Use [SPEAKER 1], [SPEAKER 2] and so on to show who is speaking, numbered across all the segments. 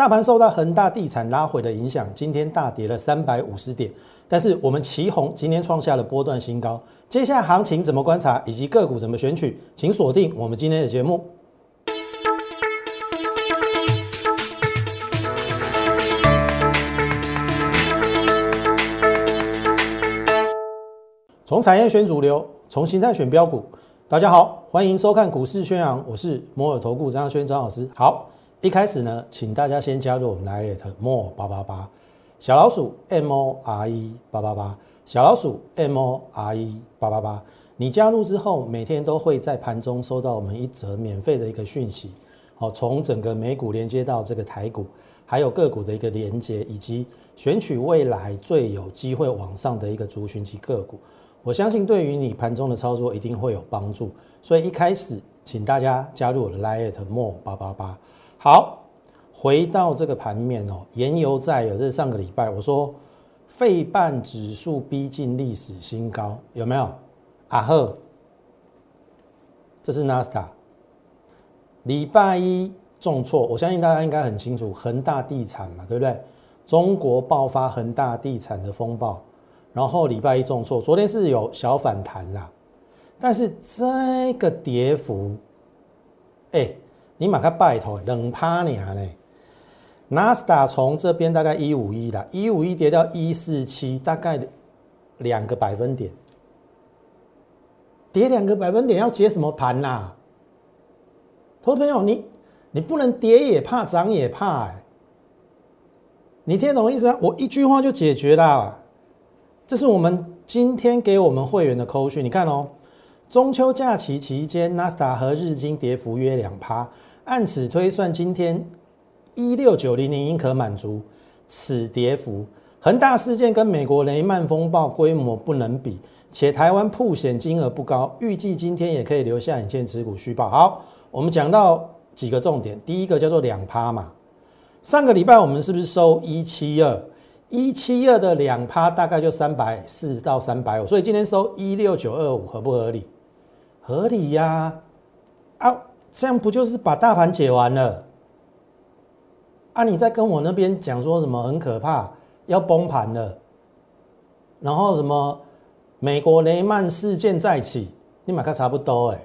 [SPEAKER 1] 大盘受到恒大地产拉回的影响，今天大跌了三百五十点。但是我们旗红今天创下了波段新高。接下来行情怎么观察，以及个股怎么选取，请锁定我们今天的节目。从产业选主流，从形态选标股。大家好，欢迎收看股市宣扬，我是摩尔投顾张轩张老师。好，一开始呢，请大家先加入我们 Lite More 八八八小老鼠 M O R E 八八八小老鼠 M O R E 八八八。你加入之后，每天都会在盘中收到我们一则免费的一个讯息。好，从整个美股连接到这个台股，还有个股的一个连接，以及选取未来最有机会往上的一个族群及个股。我相信对于你盘中的操作一定会有帮助，所以一开始请大家加入我的 Lite More 八八八。好，回到这个盘面哦，原油在有，这是上个礼拜我说，费半指数逼近历史新高，有没有？啊呵，这是 NASA。礼拜一重挫，我相信大家应该很清楚，恒大地产嘛，对不对？中国爆发恒大地产的风暴。然后礼拜一重挫，昨天是有小反弹啦，但是这个跌幅，哎，你马上拜托冷趴你啊嘞！纳斯达从这边大概一五一啦，一五一跌到一四七，大概两个百分点，跌两个百分点要接什么盘呐？投朋友，你你不能跌也怕，涨也怕哎，你听懂意思啊？我一句话就解决了。这是我们今天给我们会员的扣讯，你看哦，中秋假期期间，纳斯达和日经跌幅约两趴，按此推算，今天一六九零零应可满足此跌幅。恒大事件跟美国雷曼风暴规模不能比，且台湾铺险金额不高，预计今天也可以留下引荐持股续报。好，我们讲到几个重点，第一个叫做两趴嘛，上个礼拜我们是不是收一七二？一七二的两趴大概就三百四到三百五，所以今天收一六九二五合不合理？合理呀！啊，这样不就是把大盘解完了？啊，你在跟我那边讲说什么很可怕，要崩盘了，然后什么美国雷曼事件再起，你马克差不多哎，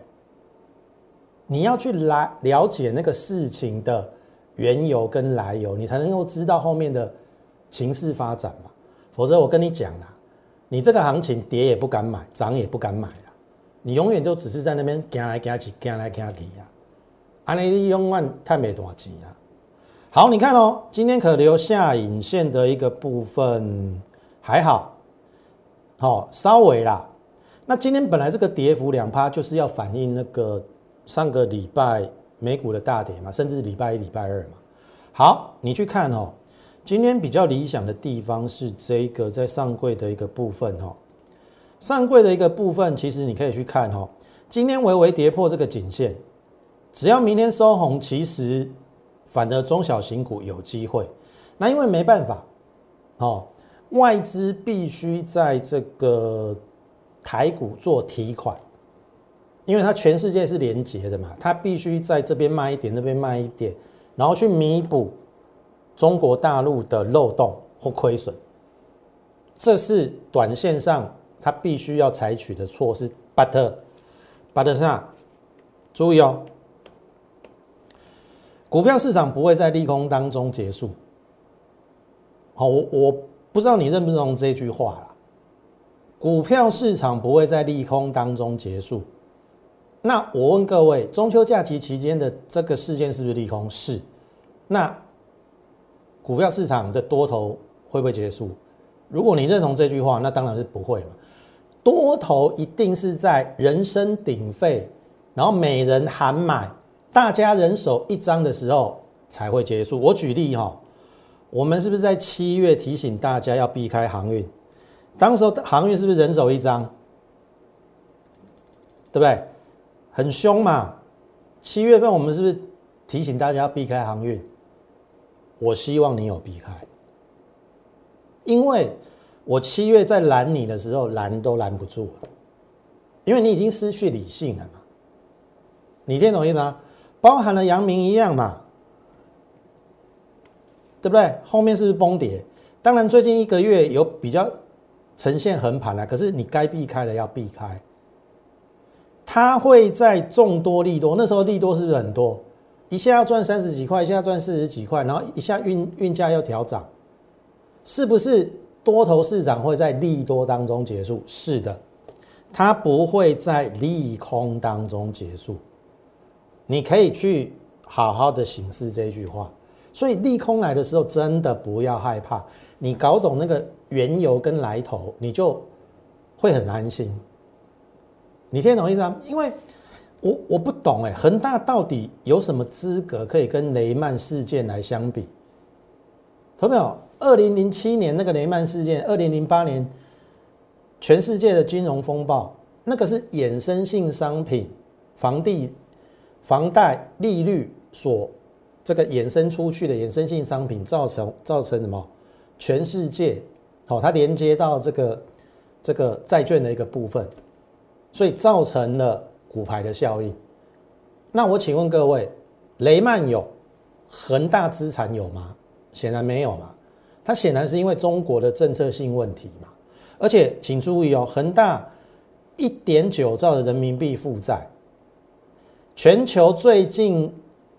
[SPEAKER 1] 你要去来了解那个事情的缘由跟来由，你才能够知道后面的。情势发展嘛，否则我跟你讲啦，你这个行情跌也不敢买，涨也不敢买，你永远就只是在那边行来行去，行来行去啊，安尼你永远太没多钱啊。好，你看哦，今天可留下影线的一个部分还好，好稍微啦。那今天本来这个跌幅两趴就是要反映那个上个礼拜美股的大跌嘛，甚至礼拜一、礼拜二嘛。好，你去看哦。今天比较理想的地方是这个在上柜的一个部分哦，上柜的一个部分，其实你可以去看哦，今天微微跌破这个颈线，只要明天收红，其实反而中小型股有机会。那因为没办法，哦，外资必须在这个台股做提款，因为它全世界是连结的嘛，它必须在这边卖一点，那边卖一点，然后去弥补。中国大陆的漏洞或亏损，这是短线上它必须要采取的措施。But，But 上注意哦，股票市场不会在利空当中结束。好，我我不知道你认不认同这句话啦。股票市场不会在利空当中结束。那我问各位，中秋假期期间的这个事件是不是利空？是。那股票市场的多头会不会结束？如果你认同这句话，那当然是不会嘛。多头一定是在人声鼎沸，然后每人喊买，大家人手一张的时候才会结束。我举例哈，我们是不是在七月提醒大家要避开航运？当时候航运是不是人手一张？对不对？很凶嘛。七月份我们是不是提醒大家要避开航运？我希望你有避开，因为我七月在拦你的时候拦都拦不住了，因为你已经失去理性了嘛。你听懂意思吗？包含了阳明一样嘛。对不对？后面是不是崩跌？当然，最近一个月有比较呈现横盘了，可是你该避开的要避开。它会在众多利多，那时候利多是不是很多？一下要赚三十几块，一下赚四十几块，然后一下运运价又调涨，是不是多头市场会在利多当中结束？是的，它不会在利空当中结束。你可以去好好的醒思这句话。所以利空来的时候，真的不要害怕。你搞懂那个缘由跟来头，你就会很安心。你听懂意思吗？因为我我不懂哎，恒大到底有什么资格可以跟雷曼事件来相比？同没有？二零零七年那个雷曼事件，二零零八年全世界的金融风暴，那个是衍生性商品、房地、房贷利率所这个衍生出去的衍生性商品，造成造成什么？全世界好，它连接到这个这个债券的一个部分。所以造成了股牌的效应。那我请问各位，雷曼有，恒大资产有吗？显然没有嘛。它显然是因为中国的政策性问题嘛。而且请注意哦，恒大一点九兆的人民币负债，全球最近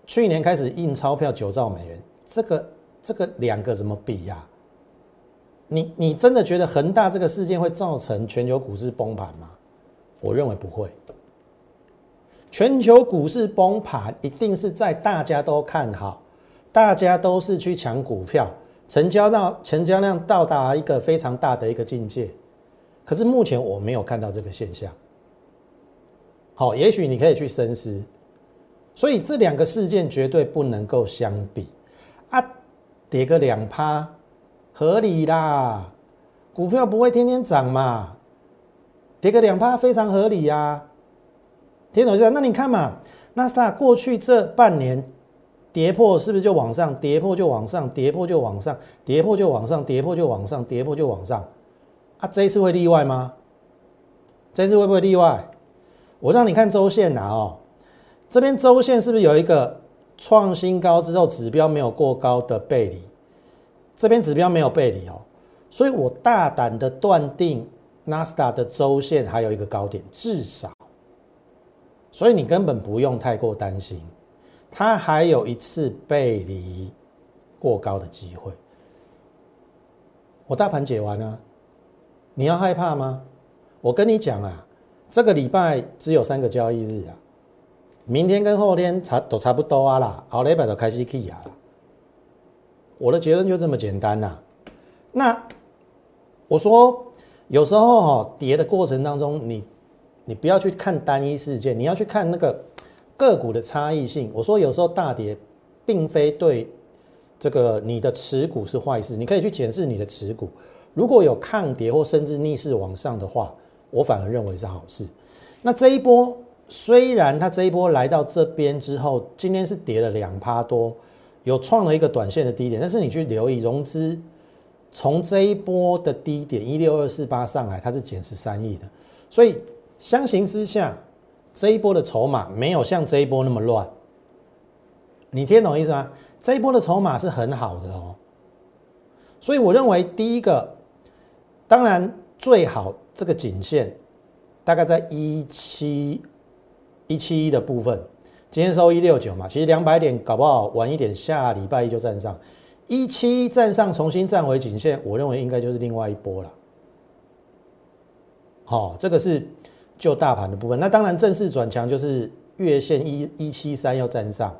[SPEAKER 1] 去年开始印钞票九兆美元，这个这个两个怎么比呀？你你真的觉得恒大这个事件会造成全球股市崩盘吗？我认为不会。全球股市崩盘，一定是在大家都看好，大家都是去抢股票，成交到成交量到达一个非常大的一个境界。可是目前我没有看到这个现象。好，也许你可以去深思。所以这两个事件绝对不能够相比啊，跌个两趴合理啦，股票不会天天涨嘛。跌个两趴非常合理呀，听懂意思？那你看嘛，纳斯达过去这半年跌破是不是就往上？跌破就往上，跌破就往上，跌破就往上，跌破就往上，跌破就往上。啊，这一次会例外吗？这次会不会例外？我让你看周线呐哦，这边周线是不是有一个创新高之后指标没有过高的背离？这边指标没有背离哦，所以我大胆的断定。纳斯达的周线还有一个高点，至少，所以你根本不用太过担心，它还有一次背离过高的机会。我大盘解完了，你要害怕吗？我跟你讲啊，这个礼拜只有三个交易日啊，明天跟后天差都差不多啊啦，后礼拜都开始起啊。我的结论就这么简单呐。那我说。有时候哈跌的过程当中，你你不要去看单一事件，你要去看那个个股的差异性。我说有时候大跌并非对这个你的持股是坏事，你可以去检视你的持股，如果有抗跌或甚至逆势往上的话，我反而认为是好事。那这一波虽然它这一波来到这边之后，今天是跌了两趴多，有创了一个短线的低点，但是你去留意融资。从这一波的低点一六二四八上来，它是减十三亿的，所以相形之下，这一波的筹码没有像这一波那么乱。你听懂意思吗？这一波的筹码是很好的哦。所以我认为第一个，当然最好这个颈线大概在一七一七一的部分，今天收一六九嘛，其实两百点搞不好晚一点，下礼拜一就站上。一七站上，重新站回颈线，我认为应该就是另外一波了。好，这个是就大盘的部分。那当然，正式转强就是月线一一七三要站上。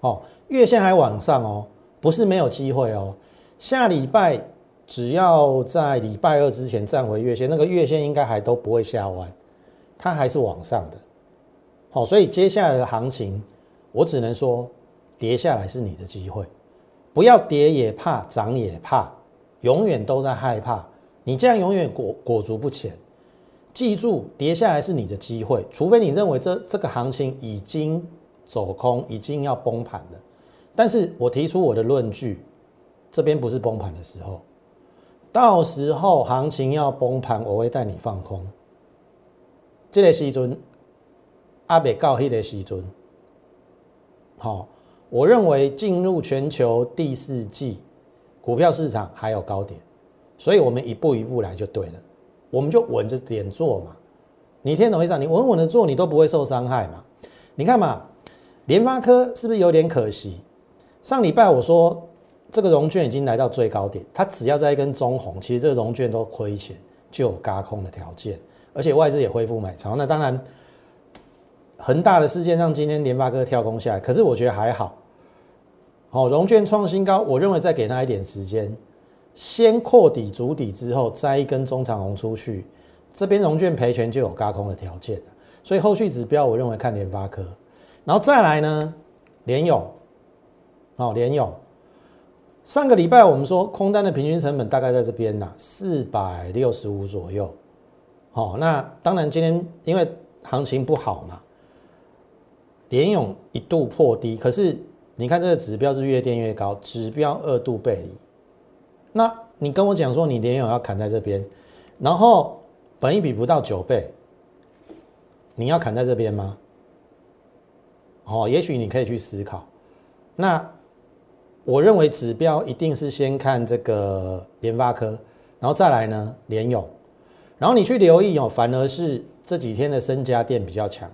[SPEAKER 1] 哦，月线还往上哦，不是没有机会哦。下礼拜只要在礼拜二之前站回月线，那个月线应该还都不会下弯，它还是往上的。好，所以接下来的行情，我只能说跌下来是你的机会。不要跌也怕，涨也怕，永远都在害怕。你这样永远裹裹足不前。记住，跌下来是你的机会，除非你认为这这个行情已经走空，已经要崩盘了。但是我提出我的论据，这边不是崩盘的时候，到时候行情要崩盘，我会带你放空。这个时阵，阿北告黑的时阵，好。我认为进入全球第四季股票市场还有高点，所以我们一步一步来就对了，我们就稳着点做嘛。你听懂意思？你稳稳的做，你都不会受伤害嘛。你看嘛，联发科是不是有点可惜？上礼拜我说这个融券已经来到最高点，它只要在一根中红，其实这个融券都亏钱，就有嘎空的条件，而且外资也恢复买超。那当然，恒大的事件让今天联发科跳空下来，可是我觉得还好。好，融券创新高，我认为再给他一点时间，先扩底筑底之后，再一根中长红出去，这边融券赔钱就有嘎空的条件所以后续指标我认为看联发科，然后再来呢，联勇，好，联勇，上个礼拜我们说空单的平均成本大概在这边呐，四百六十五左右，好，那当然今天因为行情不好嘛，联勇一度破低，可是。你看这个指标是越垫越高，指标二度背离。那你跟我讲说你连友要砍在这边，然后本一比不到九倍，你要砍在这边吗？哦，也许你可以去思考。那我认为指标一定是先看这个联发科，然后再来呢联友，然后你去留意哦，反而是这几天的深家电比较强。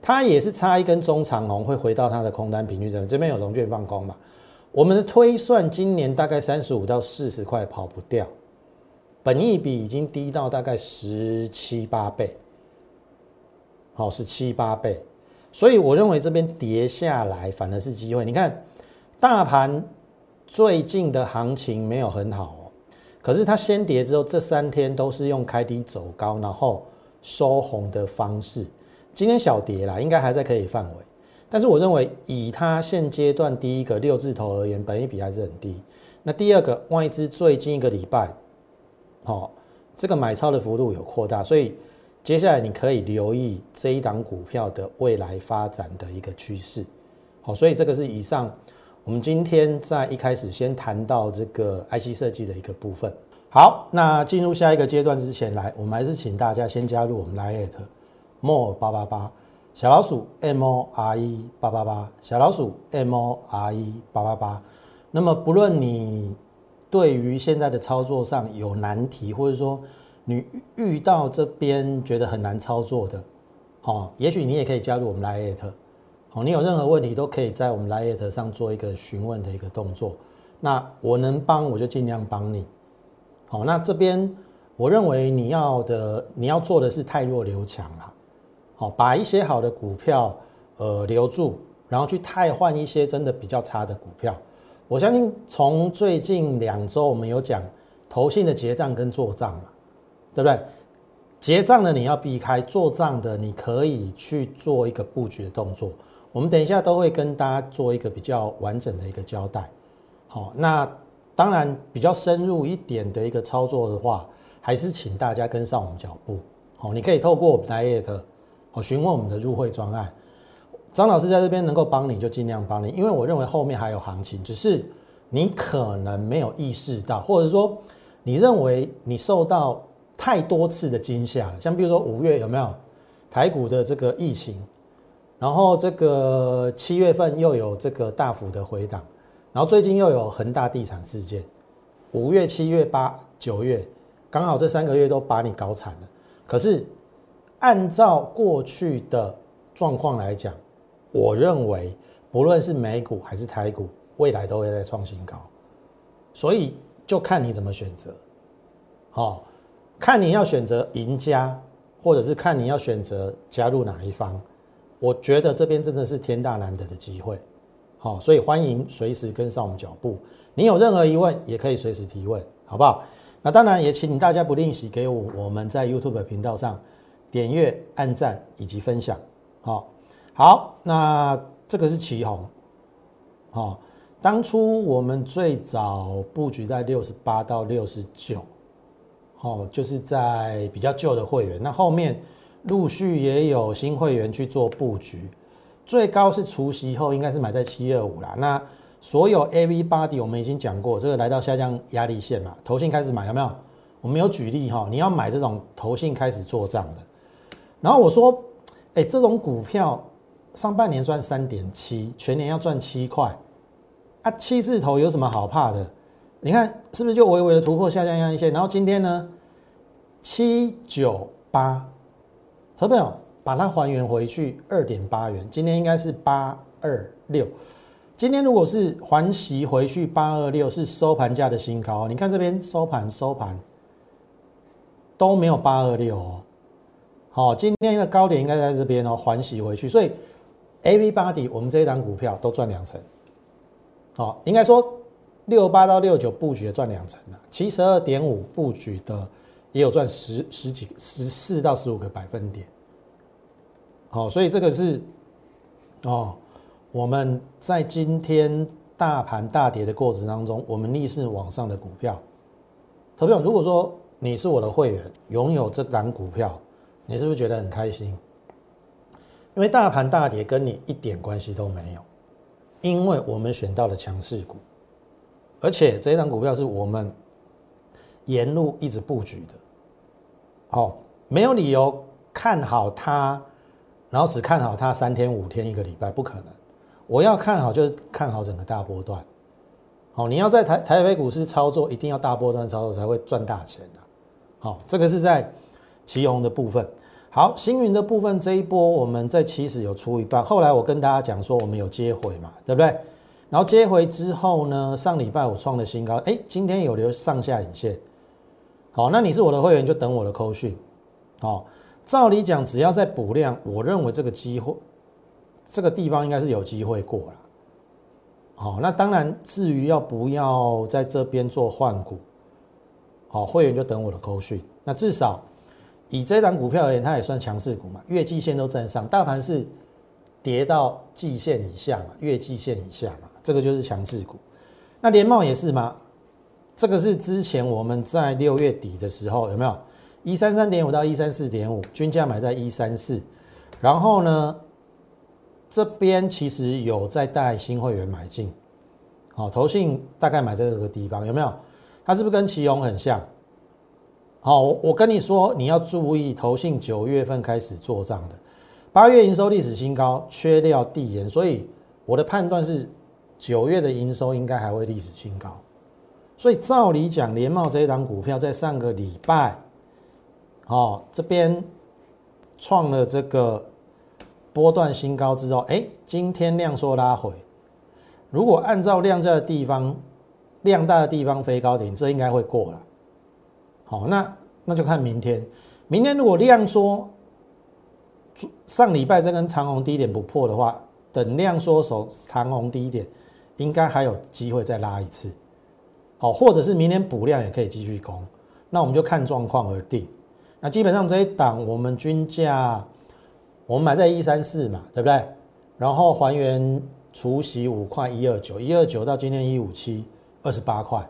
[SPEAKER 1] 它也是差一根中长红，会回到它的空单平均值。这边有融券放空嘛？我们的推算今年大概三十五到四十块跑不掉，本益比已经低到大概十七八倍，好是七八倍，所以我认为这边跌下来反而是机会。你看大盘最近的行情没有很好，可是它先跌之后这三天都是用开低走高，然后收红的方式。今天小跌啦，应该还在可以范围，但是我认为以它现阶段第一个六字头而言，本益比还是很低。那第二个外资最近一个礼拜，好，这个买超的幅度有扩大，所以接下来你可以留意这一档股票的未来发展的一个趋势。好，所以这个是以上我们今天在一开始先谈到这个 IC 设计的一个部分。好，那进入下一个阶段之前，来我们还是请大家先加入我们 Lite。more 八八八小老鼠 m o r e 八八八小老鼠 m o r e 八八八。那么不论你对于现在的操作上有难题，或者说你遇到这边觉得很难操作的，好，也许你也可以加入我们 Lite。好，你有任何问题都可以在我们 Lite 上做一个询问的一个动作。那我能帮我就尽量帮你。好，那这边我认为你要的你要做的是太弱留强了。好，把一些好的股票，呃，留住，然后去汰换一些真的比较差的股票。我相信从最近两周，我们有讲投信的结账跟做账嘛，对不对？结账的你要避开，做账的你可以去做一个布局的动作。我们等一下都会跟大家做一个比较完整的一个交代。好，那当然比较深入一点的一个操作的话，还是请大家跟上我们脚步。好，你可以透过我们 Lite。我询问我们的入会专案，张老师在这边能够帮你就尽量帮你，因为我认为后面还有行情，只是你可能没有意识到，或者说你认为你受到太多次的惊吓了，像比如说五月有没有台股的这个疫情，然后这个七月份又有这个大幅的回档，然后最近又有恒大地产事件，五月、七月、八、九月，刚好这三个月都把你搞惨了，可是。按照过去的状况来讲，我认为不论是美股还是台股，未来都会在创新高，所以就看你怎么选择，好，看你要选择赢家，或者是看你要选择加入哪一方。我觉得这边真的是天大难得的机会，好，所以欢迎随时跟上我们脚步。你有任何疑问，也可以随时提问，好不好？那当然也请大家不吝惜给我我们在 YouTube 频道上。点阅、按赞以及分享，好，好，那这个是旗红，好，当初我们最早布局在六十八到六十九，好，就是在比较旧的会员，那后面陆续也有新会员去做布局，最高是除夕后应该是买在七二五啦。那所有 A V body 我们已经讲过，这个来到下降压力线嘛，头信开始买有没有？我们有举例哈，你要买这种头信开始做账的。然后我说，哎，这种股票上半年赚三点七，全年要赚七块，啊，七字头有什么好怕的？你看是不是就微微的突破下降压力线？然后今天呢，七九八，投朋友把它还原回去二点八元，今天应该是八二六。今天如果是还息回去八二六，是收盘价的新高。你看这边收盘收盘都没有八二六哦。好，今天的高点应该在这边哦，还息回去，所以 A V 八 y 我们这一档股票都赚两成。好，应该说六八到六九布局赚两成了，七十二点五布局的也有赚十十几十四到十五个百分点。好，所以这个是哦。我们在今天大盘大跌的过程当中，我们逆势往上的股票，投票。如果说你是我的会员，拥有这档股票，你是不是觉得很开心？因为大盘大跌跟你一点关系都没有，因为我们选到了强势股，而且这一档股票是我们沿路一直布局的，好，没有理由看好它，然后只看好它三天五天一个礼拜，不可能。我要看好，就是看好整个大波段。好，你要在台台北股市操作，一定要大波段操作才会赚大钱的。好，这个是在旗红的部分。好，星云的部分这一波我们在起始有出一半，后来我跟大家讲说我们有接回嘛，对不对？然后接回之后呢，上礼拜我创了新高，哎，今天有留上下影线。好，那你是我的会员就等我的扣讯。好，照理讲只要在补量，我认为这个机会。这个地方应该是有机会过了，好，那当然至于要不要在这边做换股，好，会员就等我的扣讯。那至少以这档股票而言，它也算强势股嘛，月季线都站上，大盘是跌到季线以下嘛，月季线以下嘛，这个就是强势股。那联茂也是吗？这个是之前我们在六月底的时候有没有一三三点五到一三四点五均价买在一三四，然后呢？这边其实有在带新会员买进，好，投信大概买在这个地方，有没有？它是不是跟奇勇很像？好，我跟你说，你要注意，投信九月份开始做账的，八月营收历史新高，缺料递延，所以我的判断是九月的营收应该还会历史新高。所以照理讲，联茂这一档股票在上个礼拜，哦，这边创了这个。波段新高之后，哎，今天量缩拉回。如果按照量价的地方，量大的地方飞高点，这应该会过了。好，那那就看明天。明天如果量缩，上礼拜这根长红低点不破的话，等量缩手长红低点，应该还有机会再拉一次。好，或者是明天补量也可以继续攻。那我们就看状况而定。那基本上这一档我们均价。我们买在一三四嘛，对不对？然后还原除息五块一二九，一二九到今天一五七，二十八块，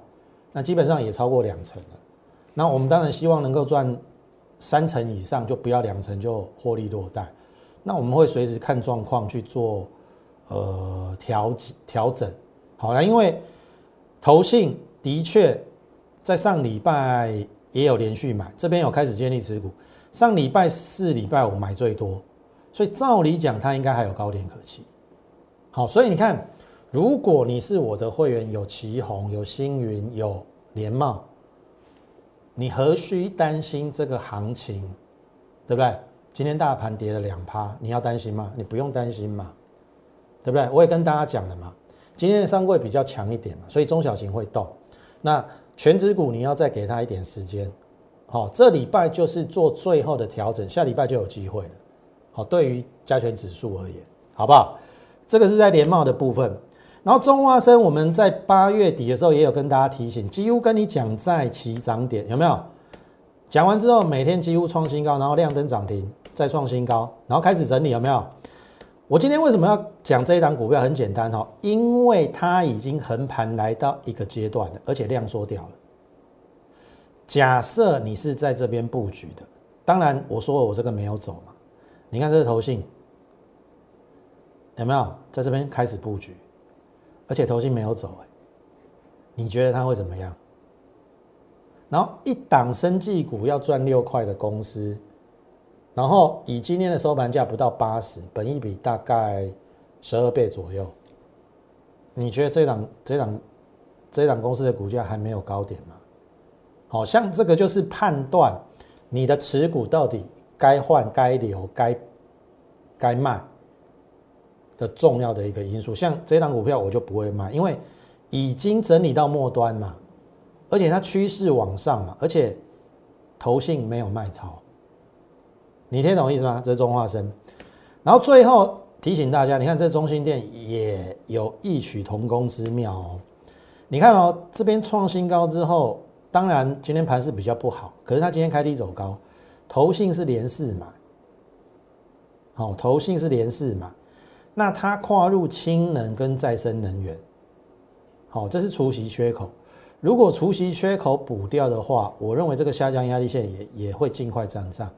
[SPEAKER 1] 那基本上也超过两成了。那我们当然希望能够赚三成以上，就不要两成就获利落袋。那我们会随时看状况去做呃调调整。好了，因为投信的确在上礼拜也有连续买，这边有开始建立持股。上礼拜四、礼拜五买最多。所以照理讲，它应该还有高点可期。好，所以你看，如果你是我的会员，有旗宏、有星云、有联茂，你何须担心这个行情，对不对？今天大盘跌了两趴，你要担心吗？你不用担心嘛，对不对？我也跟大家讲了嘛，今天的上柜比较强一点嘛，所以中小型会动。那全指股你要再给他一点时间。好，这礼拜就是做最后的调整，下礼拜就有机会了。好，对于加权指数而言，好不好？这个是在联茂的部分。然后中华生，我们在八月底的时候也有跟大家提醒，几乎跟你讲在起涨点，有没有？讲完之后，每天几乎创新高，然后亮灯涨停，再创新高，然后开始整理，有没有？我今天为什么要讲这一档股票？很简单哈，因为它已经横盘来到一个阶段了，而且量缩掉了。假设你是在这边布局的，当然我说我这个没有走嘛。你看这个头信有没有在这边开始布局？而且头信没有走哎，你觉得它会怎么样？然后一档生技股要赚六块的公司，然后以今天的收盘价不到八十，本一比大概十二倍左右，你觉得这档这档这档公司的股价还没有高点吗？好像这个就是判断你的持股到底该换、该留、该该卖的重要的一个因素。像这档股票我就不会卖，因为已经整理到末端嘛，而且它趋势往上嘛，而且投信没有卖超，你听懂意思吗？这是中化生。然后最后提醒大家，你看这中心店也有异曲同工之妙哦。你看哦，这边创新高之后，当然今天盘是比较不好，可是它今天开低走高，投信是连四嘛，好，投信是连四嘛，那它跨入氢能跟再生能源，好，这是除息缺口。如果除息缺口补掉的话，我认为这个下降压力线也也会尽快站上，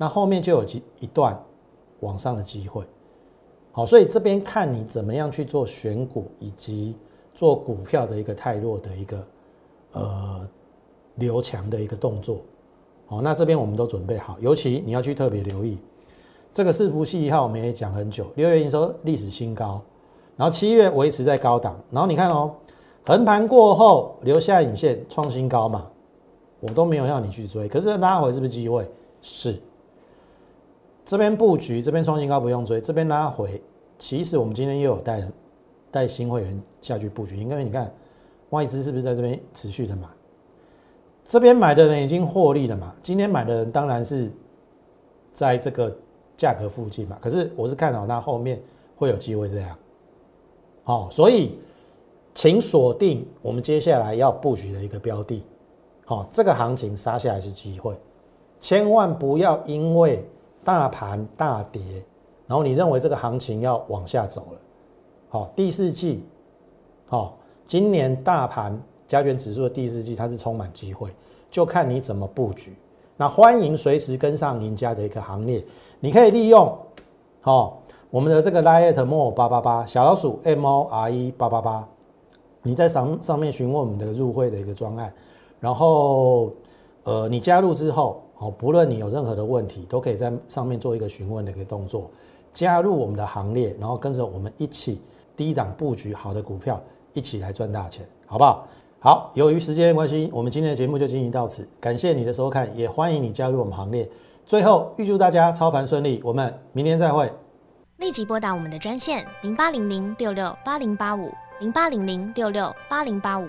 [SPEAKER 1] 那后面就有几一段往上的机会。好，所以这边看你怎么样去做选股以及。做股票的一个太弱的一个呃留强的一个动作，好，那这边我们都准备好，尤其你要去特别留意这个伺服器一号，我们也讲很久，六月营收历史新高，然后七月维持在高档，然后你看哦，横盘过后留下影线创新高嘛，我都没有要你去追，可是拉回是不是机会？是，这边布局这边创新高不用追，这边拉回，其实我们今天又有带。带新会员下去布局，因为你看外资是不是在这边持续的买？这边买的人已经获利了嘛？今天买的人当然是在这个价格附近嘛。可是我是看好它后面会有机会这样。好，所以请锁定我们接下来要布局的一个标的。好，这个行情杀下来是机会，千万不要因为大盘大跌，然后你认为这个行情要往下走了。好，第四季，好，今年大盘加权指数的第四季，它是充满机会，就看你怎么布局。那欢迎随时跟上赢家的一个行列，你可以利用，好，我们的这个 liet more 八八八小老鼠 m o r e 八八八，你在上上面询问我们的入会的一个专案，然后，呃，你加入之后，好，不论你有任何的问题，都可以在上面做一个询问的一个动作，加入我们的行列，然后跟着我们一起。低档布局好的股票，一起来赚大钱，好不好？好，由于时间关系，我们今天的节目就进行到此。感谢你的收看，也欢迎你加入我们行列。最后，预祝大家操盘顺利，我们明天再会。
[SPEAKER 2] 立即拨打我们的专线零八零零六六八零八五零八零零六六八零八五